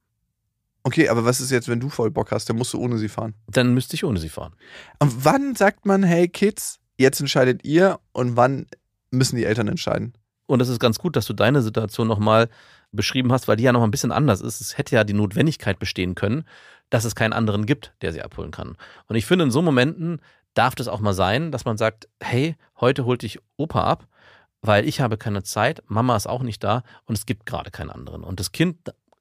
F: Okay, aber was ist jetzt, wenn du voll Bock hast? Dann musst du ohne sie fahren.
E: Dann müsste ich ohne sie fahren.
F: Und wann sagt man, hey Kids, jetzt entscheidet ihr und wann müssen die Eltern entscheiden?
E: Und es ist ganz gut, dass du deine Situation nochmal beschrieben hast, weil die ja noch ein bisschen anders ist. Es hätte ja die Notwendigkeit bestehen können, dass es keinen anderen gibt, der sie abholen kann. Und ich finde, in so Momenten darf das auch mal sein, dass man sagt, hey, heute holt dich Opa ab, weil ich habe keine Zeit, Mama ist auch nicht da und es gibt gerade keinen anderen. Und das Kind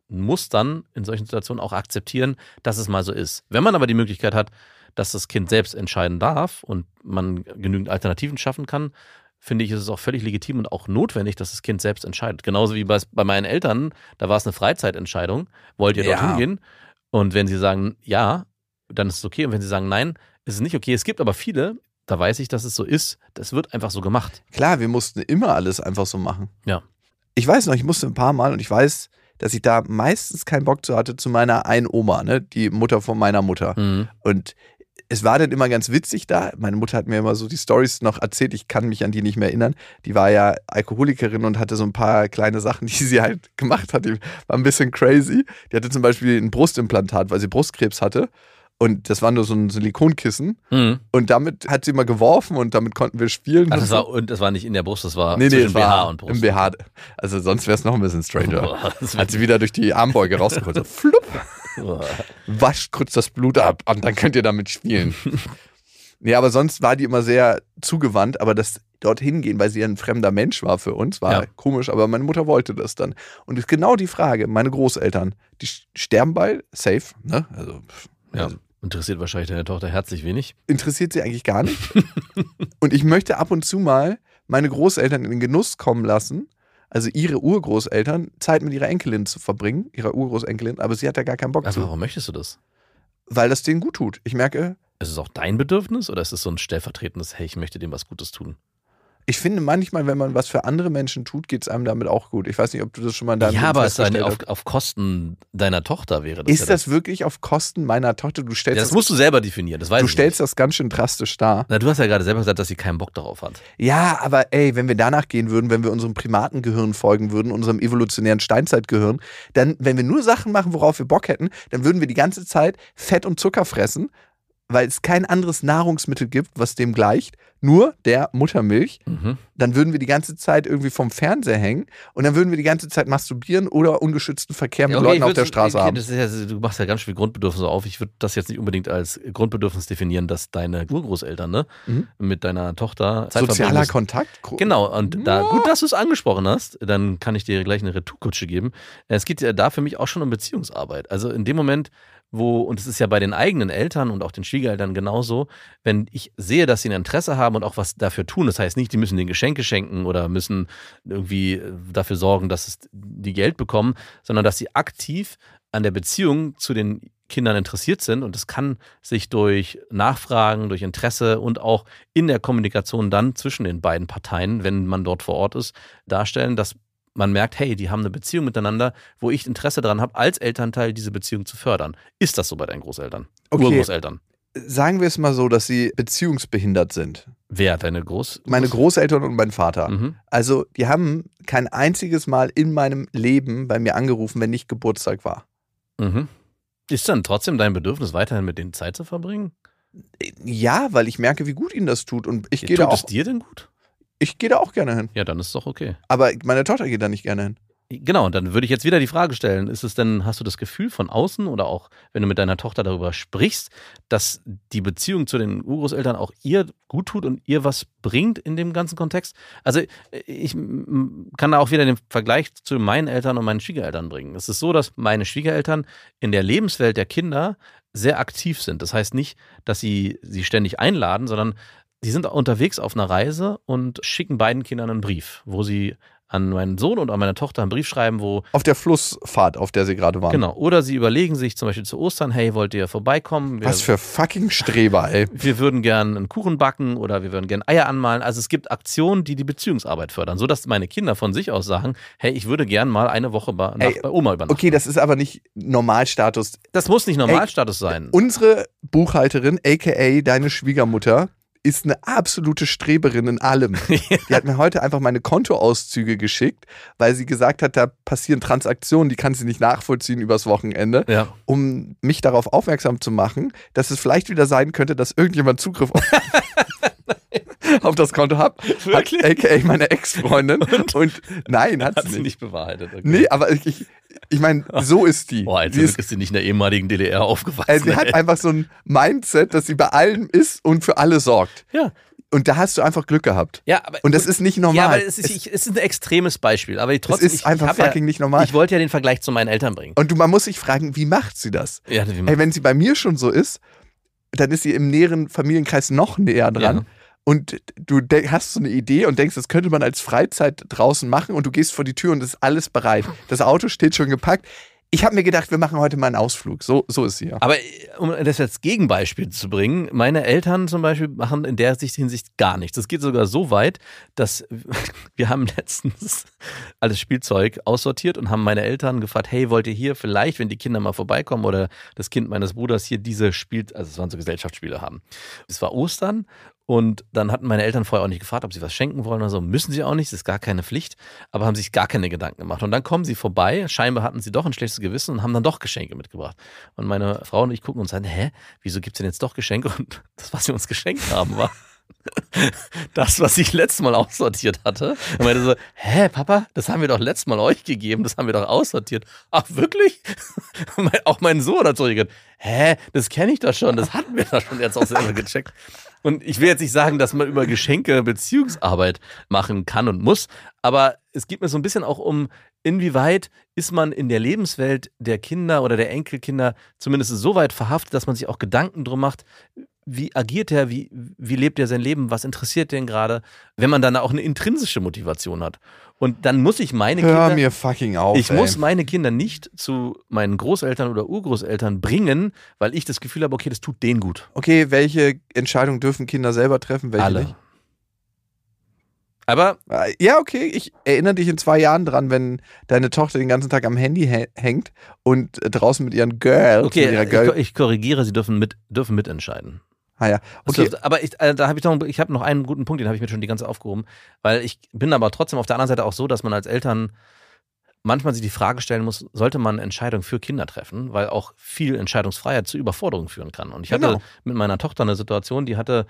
E: muss dann in solchen Situationen auch akzeptieren, dass es mal so ist. Wenn man aber die Möglichkeit hat, dass das Kind selbst entscheiden darf und man genügend Alternativen schaffen kann, finde ich, ist es auch völlig legitim und auch notwendig, dass das Kind selbst entscheidet. Genauso wie bei, bei meinen Eltern, da war es eine Freizeitentscheidung. Wollt ihr
F: Ja.
E: dorthin gehen? Und wenn sie sagen ja, dann ist es okay. Und wenn sie sagen nein, ist es nicht okay. Es gibt aber viele, da weiß ich, dass es so ist. Das wird einfach so gemacht.
F: Klar, wir mussten immer alles einfach so machen.
E: Ja.
F: Ich weiß noch, ich musste ein paar Mal und ich weiß, dass ich da meistens keinen Bock zu hatte zu meiner einen Oma, ne? Die Mutter von meiner Mutter.
E: Mhm.
F: Und es war dann immer ganz witzig da. Meine Mutter hat mir immer so die Stories noch erzählt. Ich kann mich an die nicht mehr erinnern. Die war ja Alkoholikerin und hatte so ein paar kleine Sachen, die sie halt gemacht hat. Die war ein bisschen crazy. Die hatte zum Beispiel ein Brustimplantat, weil sie Brustkrebs hatte. Und das war nur so ein Silikonkissen.
E: Mhm.
F: Und damit hat sie immer geworfen und damit konnten wir spielen.
E: Also das war, und das war nicht in der Brust, das war
F: nee, nee,
E: zwischen BH und Brust.
F: im BH. Also sonst wäre es noch ein bisschen stranger.
E: Boah,
F: hat sie wieder durch die Armbeuge rausgeholt. So, flupp,
E: Boah.
F: wascht kurz das Blut ab und dann könnt ihr damit spielen. nee, aber sonst war die immer sehr zugewandt, aber das dorthin gehen, weil sie ein fremder Mensch war für uns, war
E: Ja.
F: komisch, aber meine Mutter wollte das dann. Und ist genau die Frage, meine Großeltern, die sterben bald, safe, ne? Also,
E: Ja.
F: also
E: Interessiert wahrscheinlich deine Tochter herzlich wenig.
F: interessiert sie eigentlich gar nicht. und ich möchte ab und zu mal meine Großeltern in den Genuss kommen lassen, also ihre Urgroßeltern, Zeit mit ihrer Enkelin zu verbringen, ihrer Urgroßenkelin, aber sie hat da gar keinen Bock
E: Also
F: zu,
E: warum möchtest du das?
F: weil das denen gut tut. Ich merke,
E: Ist es auch dein Bedürfnis oder ist es so ein stellvertretendes, hey, ich möchte dem was Gutes tun?
F: Ich finde manchmal, wenn man was für andere Menschen tut, geht es einem damit auch gut. Ich weiß nicht, ob du das schon mal in deinem
E: ja, aber es ist auf, auf Kosten deiner Tochter wäre das.
F: Ist
E: ja
F: das wirklich auf Kosten meiner Tochter? Du
E: ja,
F: stellst,
E: das
F: das,
E: musst du selber definieren, das weiß
F: du stellst
E: nicht.
F: das ganz schön drastisch dar.
E: Na, du hast ja gerade selber gesagt, dass sie keinen Bock darauf hat.
F: Ja, aber ey, wenn wir danach gehen würden, wenn wir unserem Primatengehirn folgen würden, unserem evolutionären Steinzeitgehirn, dann, wenn wir nur Sachen machen, worauf wir Bock hätten, dann würden wir die ganze Zeit Fett und Zucker fressen, weil es kein anderes Nahrungsmittel gibt, was dem gleicht, nur der Muttermilch.
E: Mhm.
F: Dann würden wir die ganze Zeit irgendwie vom Fernseher hängen und dann würden wir die ganze Zeit masturbieren oder ungeschützten Verkehr mit
E: Ja, okay,
F: Leuten auf der Straße
E: okay,
F: haben.
E: Das ist ja, du machst ja ganz viel Grundbedürfnisse auf. Ich würde das jetzt nicht unbedingt als Grundbedürfnis definieren, dass deine Urgroßeltern ne,
F: Mhm.
E: mit deiner Tochter Zeit
F: Sozialer. Kontakt?
E: Genau, und da, gut, dass du es angesprochen hast, dann kann ich dir gleich eine Retourkutsche geben. Es geht ja da für mich auch schon um Beziehungsarbeit. Also in dem Moment, wo, und es ist ja bei den eigenen Eltern und auch den Schwiegereltern genauso, wenn ich sehe, dass sie ein Interesse haben und auch was dafür tun, das heißt nicht, die müssen den Geschenke schenken oder müssen irgendwie äh, dafür sorgen, dass die Geld bekommen, sondern dass sie aktiv an der Beziehung zu den Kindern interessiert sind. Und das kann sich durch Nachfragen, durch Interesse und auch in der Kommunikation dann zwischen den beiden Parteien, wenn man dort vor Ort ist, darstellen, dass man merkt, hey, die haben eine Beziehung miteinander, wo ich Interesse daran habe, als Elternteil diese Beziehung zu fördern. Ist das so bei deinen Großeltern?
F: Okay.
E: Urgroßeltern?
F: Sagen wir es mal so, dass sie beziehungsbehindert sind.
E: Wer? Deine Groß...
F: Meine Großeltern und mein Vater.
E: Mhm.
F: Also, die haben kein einziges Mal in meinem Leben bei mir angerufen, wenn nicht Geburtstag war.
E: Mhm. Ist dann trotzdem dein Bedürfnis, weiterhin mit denen Zeit zu verbringen?
F: Ja, weil ich merke, wie gut ihnen das tut. Und ich gehe
E: Tut
F: da,
E: es
F: auch-
E: dir denn gut?
F: Ich gehe da auch gerne hin.
E: Ja, dann ist es doch okay.
F: Aber meine Tochter geht da nicht gerne hin.
E: Genau, und dann würde ich jetzt wieder die Frage stellen, ist es denn, hast du das Gefühl von außen oder auch, wenn du mit deiner Tochter darüber sprichst, dass die Beziehung zu den Urgroßeltern auch ihr gut tut und ihr was bringt in dem ganzen Kontext? Also ich kann da auch wieder den Vergleich zu meinen Eltern und meinen Schwiegereltern bringen. Es ist so, dass meine Schwiegereltern in der Lebenswelt der Kinder sehr aktiv sind. Das heißt nicht, dass sie sie ständig einladen, sondern die sind unterwegs auf einer Reise und schicken beiden Kindern einen Brief, wo sie an meinen Sohn und an meine Tochter einen Brief schreiben, wo
F: Auf der Flussfahrt, auf der sie gerade waren.
E: Genau. Oder sie überlegen sich zum Beispiel zu Ostern, hey, wollt ihr vorbeikommen? Wir,
F: Was für fucking Streber, ey.
E: wir würden gern einen Kuchen backen oder wir würden gern Eier anmalen. Also es gibt Aktionen, die die Beziehungsarbeit fördern, sodass meine Kinder von sich aus sagen, hey, ich würde gern mal eine Woche bei,
F: Ey,
E: bei Oma übernachten.
F: Okay, das ist aber nicht Normalstatus.
E: Das muss nicht Normalstatus sein.
F: Unsere Buchhalterin, aka deine Schwiegermutter, ist eine absolute Streberin in allem. Die hat mir heute einfach meine Kontoauszüge geschickt, weil sie gesagt hat, da passieren Transaktionen, die kann sie nicht nachvollziehen übers Wochenende,
E: Ja.
F: um mich darauf aufmerksam zu machen, dass es vielleicht wieder sein könnte, dass irgendjemand Zugriff auf, auf das Konto hat.
E: Wirklich?
F: Hat, aka meine Ex-Freundin. Und, nein, hat,
E: Hat
F: sie nicht.
E: nicht bewahrheitet. Okay.
F: Nee, aber ich, ich, ich meine, so ist die.
E: Boah, also
F: sie, ist,
E: ist sie nicht in der ehemaligen DDR aufgewachsen.
F: äh, sie hat
E: ey.
F: einfach so ein Mindset, dass sie bei allem ist und für alle sorgt.
E: ja.
F: Und da hast du einfach Glück gehabt.
E: Ja, aber,
F: Und das ist nicht normal.
E: Ja, aber es ist, ich, es ist ein extremes Beispiel. Aber trotzdem,
F: ist
E: ich,
F: einfach
E: ich
F: fucking
E: ja,
F: nicht normal.
E: Ich wollte ja den Vergleich zu meinen Eltern bringen.
F: Und du, man muss sich fragen, wie macht sie das?
E: Ja, wie
F: Ey, wenn sie bei mir schon so ist, dann ist sie im näheren Familienkreis noch näher dran.
E: Ja.
F: Und du hast so eine Idee und denkst, das könnte man als Freizeit draußen machen und du gehst vor die Tür und es ist alles bereit. Das Auto steht schon gepackt. Ich habe mir gedacht, wir machen heute mal einen Ausflug. So, so ist sie ja.
E: Aber äh, um das als Gegenbeispiel zu bringen, meine Eltern zum Beispiel machen in der Sicht, Hinsicht gar nichts. Das geht sogar so weit, dass wir haben letztens alles Spielzeug aussortiert und haben meine Eltern gefragt, hey, wollt ihr hier vielleicht, wenn die Kinder mal vorbeikommen oder das Kind meines Bruders hier diese Spiel, also es waren so Gesellschaftsspiele haben. Es war Ostern und dann hatten meine Eltern vorher auch nicht gefragt, ob sie was schenken wollen oder so. Müssen sie auch nicht, das ist gar keine Pflicht, aber haben sich gar keine Gedanken gemacht. Und dann kommen sie vorbei, scheinbar hatten sie doch ein schlechtes Gewissen und haben dann doch Geschenke mitgebracht. Und meine Frau und ich gucken uns an, hä, wieso gibt es denn jetzt doch Geschenke? Und das, was sie uns geschenkt haben, war das, was ich letztes Mal aussortiert hatte. Und meinte so, hä, Papa, das haben wir doch letztes Mal euch gegeben, das haben wir doch aussortiert. Ach, wirklich? auch mein Sohn hat zurückgehört, hä, das kenne ich doch schon, das hatten wir doch schon jetzt auch selber gecheckt. Und ich will jetzt nicht sagen, dass man über Geschenke Beziehungsarbeit machen kann und muss, aber es geht mir so ein bisschen auch um, inwieweit ist man in der Lebenswelt der Kinder oder der Enkelkinder zumindest so weit verhaftet, dass man sich auch Gedanken drum macht, wie agiert er, wie, wie lebt er sein Leben, was interessiert den gerade, wenn man dann auch eine intrinsische Motivation hat. Und dann muss ich meine
F: Hör
E: Kinder.
F: mir fucking auf.
E: Ich
F: ey.
E: muss meine Kinder nicht zu meinen Großeltern oder Urgroßeltern bringen, weil ich das Gefühl habe, okay, das tut denen gut.
F: Okay, welche Entscheidung dürfen Kinder selber treffen? Welche
E: Alle.
F: nicht?
E: Aber
F: Äh, Ja, okay. Ich erinnere dich in zwei Jahren dran, wenn deine Tochter den ganzen Tag am Handy hä- hängt und äh, draußen mit ihren Girls, mit ihrer
E: okay,
F: Girl
E: ich, ich korrigiere, sie dürfen, mit, dürfen mitentscheiden.
F: Ah, ja. Okay.
E: dürfte- aber ich, äh, da habe ich noch, ich habe noch einen guten Punkt, den habe ich mir schon die ganze aufgehoben, weil ich bin aber trotzdem auf der anderen Seite auch so, dass man als Eltern manchmal sich die Frage stellen muss, sollte man Entscheidungen für Kinder treffen, weil auch viel Entscheidungsfreiheit zu Überforderung führen kann. Und ich hatte
F: Genau.
E: mit meiner Tochter eine Situation, die hatte,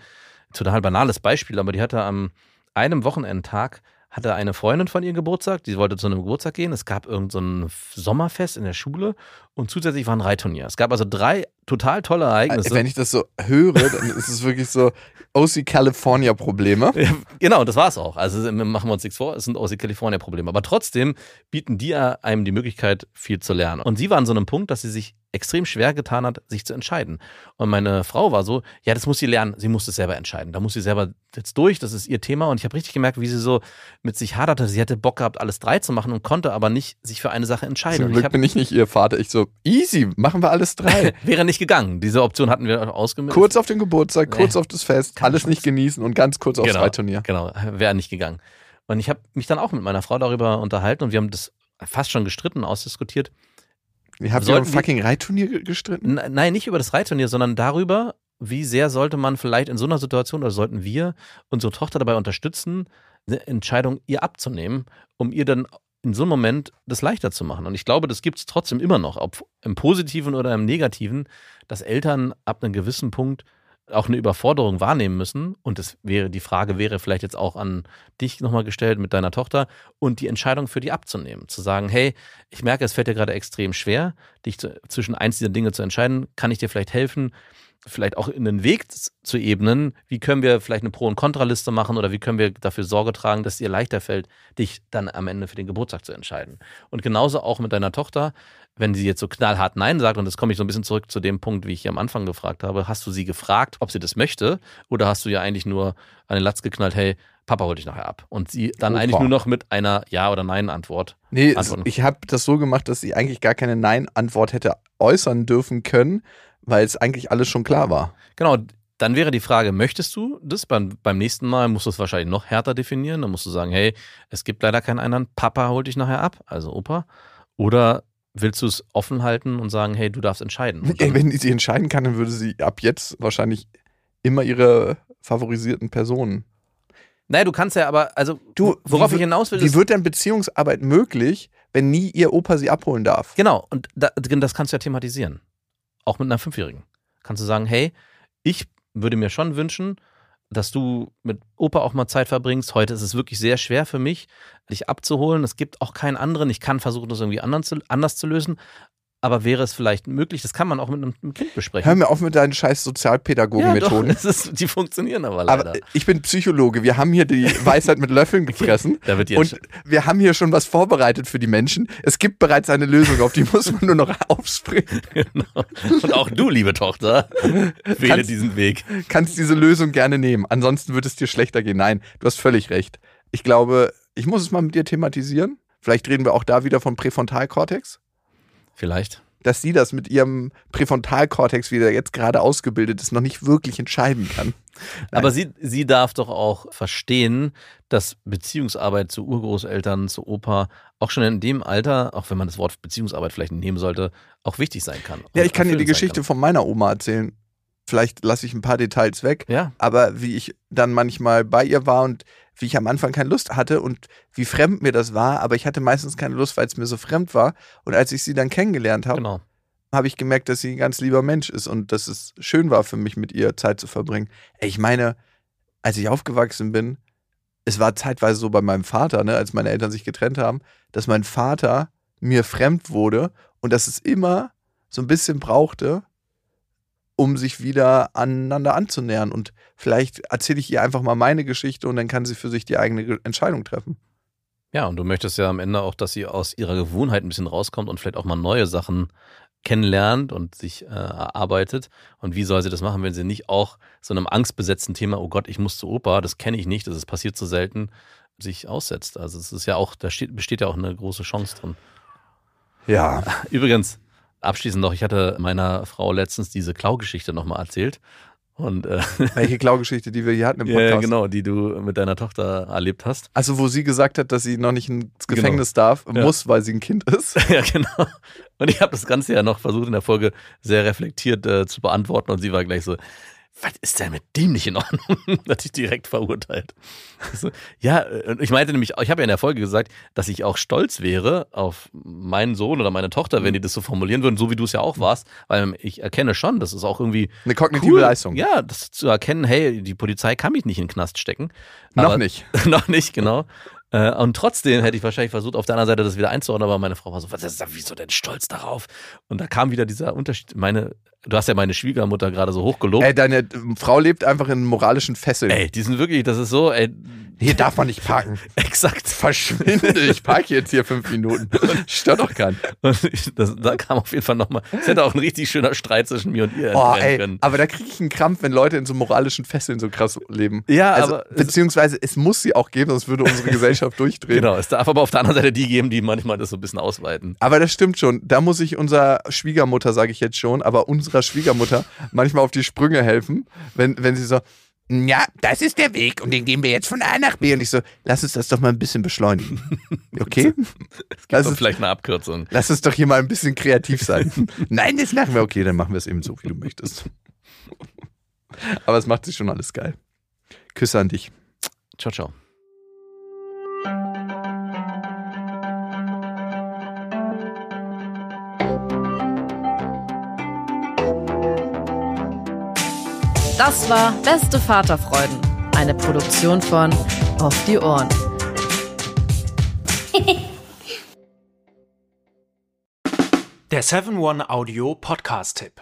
E: total banales Beispiel, aber die hatte am einem Wochenendtag hatte eine Freundin von ihr Geburtstag, die wollte zu einem Geburtstag gehen. Es gab irgendein so ein Sommerfest in der Schule und zusätzlich war ein Reitturnier. Es gab also drei total tolle Ereignisse.
F: Wenn ich das so höre, dann ist es wirklich so OC California Probleme.
E: Ja, Genau, das war es auch. Also machen wir uns nichts vor, es sind aus die California-Probleme. Aber trotzdem bieten die einem die Möglichkeit, viel zu lernen. Und sie war an so einem Punkt, dass sie sich extrem schwer getan hat, sich zu entscheiden. Und meine Frau war so, ja, das muss sie lernen, sie muss es selber entscheiden. Da muss sie selber jetzt durch, das ist ihr Thema. Und ich habe richtig gemerkt, wie sie so mit sich haderte. Sie hätte Bock gehabt, alles drei zu machen und konnte aber nicht sich für eine Sache entscheiden.
F: Zum
E: ich
F: Glück
E: hab,
F: bin ich nicht ihr Vater. Ich so, easy, machen wir alles drei.
E: wäre nicht gegangen. Diese Option hatten wir ausgemeldet.
F: kurz auf den Geburtstag, kurz
E: Nee.
F: auf das Fest, alles nicht genießen und ganz kurz aufs
E: genau,
F: Reitturnier.
E: Genau, wäre nicht gegangen. Und ich habe mich dann auch mit meiner Frau darüber unterhalten und wir haben das fast schon gestritten, ausdiskutiert.
F: Ihr habt ja
E: Sollten
F: ein fucking Reitturnier ge- gestritten?
E: Nein, nicht über das Reitturnier, sondern darüber, wie sehr sollte man vielleicht in so einer Situation oder sollten wir unsere Tochter dabei unterstützen, eine Entscheidung ihr abzunehmen, um ihr dann in so einem Moment das leichter zu machen. Und ich glaube, das gibt es trotzdem immer noch, ob im Positiven oder im Negativen, dass Eltern ab einem gewissen Punkt auch eine Überforderung wahrnehmen müssen. Und das wäre, die Frage wäre vielleicht jetzt auch an dich nochmal gestellt mit deiner Tochter und die Entscheidung für die abzunehmen. Zu sagen, hey, ich merke, es fällt dir gerade extrem schwer, dich zu, zwischen eins dieser Dinge zu entscheiden. Kann ich dir vielleicht helfen? Vielleicht auch in den Weg zu ebnen. Wie können wir vielleicht eine Pro- und Kontraliste machen oder wie können wir dafür Sorge tragen, dass es dir leichter fällt, dich dann am Ende für den Geburtstag zu entscheiden? Und genauso auch mit deiner Tochter, wenn sie jetzt so knallhart Nein sagt, und das komme ich so ein bisschen zurück zu dem Punkt, wie ich hier am Anfang gefragt habe, hast du sie gefragt, ob sie das möchte, oder hast du ja eigentlich nur an den Latz geknallt, hey, Papa holt dich nachher ab. Und sie dann
F: Opa.
E: eigentlich nur noch mit einer Ja- oder Nein-Antwort.
F: Nee,
E: Antworten.
F: ich habe das so gemacht, dass sie eigentlich gar keine Nein-Antwort hätte äußern dürfen können, weil es eigentlich alles schon klar war.
E: Genau, dann wäre die Frage, möchtest du das? Beim, beim nächsten Mal musst du es wahrscheinlich noch härter definieren. Dann musst du sagen, hey, es gibt leider keinen anderen, Papa holt dich nachher ab, also Opa. Oder willst du es offen halten und sagen, hey, du darfst entscheiden?
F: Ey, wenn sie entscheiden kann, dann würde sie ab jetzt wahrscheinlich immer ihre favorisierten Personen.
E: naja, du kannst ja aber, also,
F: Du,
E: worauf ich hinaus will,
F: Wie wird denn Beziehungsarbeit möglich, wenn nie ihr Opa sie abholen darf?
E: Genau, und da, das kannst du ja thematisieren. Auch mit einer Fünfjährigen. Kannst du sagen, hey, ich würde mir schon wünschen, dass du mit Opa auch mal Zeit verbringst. Heute ist es wirklich sehr schwer für mich, dich abzuholen. Es gibt auch keinen anderen. Ich kann versuchen, das irgendwie anders zu, lösen. Aber wäre es vielleicht möglich, das kann man auch mit einem, Kind besprechen.
F: Hör mir auf mit deinen scheiß
E: ja,
F: Sozialpädagogen-Methoden.
E: ist, die funktionieren aber leider.
F: Aber ich bin Psychologe. Wir haben hier die Weisheit mit Löffeln gefressen.
E: da wird
F: Und wir haben hier schon was vorbereitet für die Menschen. Es gibt bereits eine Lösung, auf die muss man nur noch aufspringen.
E: Genau. Und auch du, liebe Tochter, wähle
F: Kannst-
E: diesen Weg.
F: Kannst diese Lösung gerne nehmen. Ansonsten wird es dir schlechter gehen. Nein, du hast völlig recht. Ich glaube, ich muss es mal mit dir thematisieren. Vielleicht reden wir auch da wieder vom Präfrontalkortex.
E: Vielleicht.
F: Dass sie das mit ihrem Präfrontalkortex, wie der jetzt gerade ausgebildet ist, noch nicht wirklich entscheiden kann.
E: Aber sie, sie darf doch auch verstehen, dass Beziehungsarbeit zu Urgroßeltern, zu Opa auch schon in dem Alter, auch wenn man das Wort Beziehungsarbeit vielleicht nehmen sollte, auch wichtig sein kann.
F: Ja, ich kann dir die Geschichte von meiner Oma erzählen. Vielleicht lasse ich ein paar Details weg.
E: Ja.
F: Aber wie ich dann manchmal bei ihr war und wie ich am Anfang keine Lust hatte und wie fremd mir das war, aber ich hatte meistens keine Lust, weil es mir so fremd war. Und als ich sie dann kennengelernt habe,
E: Genau.
F: habe ich gemerkt, dass sie ein ganz lieber Mensch ist und dass es schön war für mich, mit ihr Zeit zu verbringen. Ich meine, als ich aufgewachsen bin, es war zeitweise so bei meinem Vater, ne, als meine Eltern sich getrennt haben, dass mein Vater mir fremd wurde und dass es immer so ein bisschen brauchte, um sich wieder aneinander anzunähern. Und vielleicht erzähle ich ihr einfach mal meine Geschichte und dann kann sie für sich die eigene Ge- Entscheidung treffen.
E: Ja, und du möchtest ja am Ende auch, dass sie aus ihrer Gewohnheit ein bisschen rauskommt und vielleicht auch mal neue Sachen kennenlernt und sich äh, erarbeitet. Und wie soll sie das machen, wenn sie nicht auch so einem angstbesetzten Thema, oh Gott, ich muss zu Opa, das kenne ich nicht, das ist passiert so selten, sich aussetzt. Also es ist ja auch, da steht, besteht ja auch eine große Chance drin.
F: Ja.
E: Übrigens, abschließend noch, ich hatte meiner Frau letztens diese Klaugeschichte nochmal erzählt. Und äh,
F: Welche Klaugeschichte, die wir hier hatten im Podcast.
E: ja, genau, die du mit deiner Tochter erlebt hast.
F: Also, wo sie gesagt hat, dass sie noch nicht ins Gefängnis darf,
E: Ja.
F: muss, weil sie ein Kind ist.
E: ja, genau. Und ich habe das Ganze ja noch versucht in der Folge sehr reflektiert äh, zu beantworten und sie war gleich so, was ist denn mit dem nicht in Ordnung? Hat ich direkt verurteilt. Ja, und ich meinte nämlich, ich habe ja in der Folge gesagt, dass ich auch stolz wäre auf meinen Sohn oder meine Tochter, wenn die das so formulieren würden, so wie du es ja auch warst, weil ich erkenne schon, das ist auch irgendwie
F: Eine kognitive
E: cool,
F: Leistung.
E: Ja, das zu erkennen, hey, die Polizei kann mich nicht in den Knast stecken.
F: Noch nicht.
E: noch nicht, genau. Äh, Und trotzdem hätte ich wahrscheinlich versucht, auf der anderen Seite das wieder einzuordnen, aber meine Frau war so, was ist da, wieso denn stolz darauf? Und da kam wieder dieser Unterschied. Meine, du hast ja meine Schwiegermutter gerade so hochgelobt.
F: Ey, deine äh, Frau lebt einfach in moralischen Fesseln.
E: Ey, die sind wirklich, das ist so, ey,
F: Hier darf man nicht parken.
E: exakt.
F: Verschwinde, ich parke jetzt hier fünf Minuten. Stört doch keinen.
E: Da kam auf jeden Fall nochmal, es hätte auch ein richtig schöner Streit zwischen mir und ihr
F: Oh,
E: entbrennen
F: ey,
E: können.
F: aber da kriege ich einen Krampf, wenn Leute in so moralischen Fesseln so krass leben.
E: Ja,
F: also,
E: aber
F: beziehungsweise es muss sie auch geben, sonst würde unsere Gesellschaft durchdrehen.
E: Genau, es darf aber auf der anderen Seite die geben, die manchmal das so ein bisschen ausweiten.
F: Aber das stimmt schon. Da muss ich unserer Schwiegermutter, sage ich jetzt schon, aber unserer Schwiegermutter manchmal auf die Sprünge helfen, wenn, wenn sie so, ja, das ist der Weg und den gehen wir jetzt von A nach B. Und ich so, lass uns das doch mal ein bisschen beschleunigen. Okay? Lass
E: So
F: es,
E: vielleicht eine Abkürzung.
F: lass uns doch hier mal ein bisschen kreativ sein. Nein, das machen wir. Okay, dann machen wir es eben so, wie du möchtest. Aber es macht sich schon alles geil. Küsse an dich.
E: Ciao, ciao.
C: Das war Beste Vaterfreuden, eine Produktion von Auf die Ohren.
G: Der 7-One-Audio-Podcast-Tipp.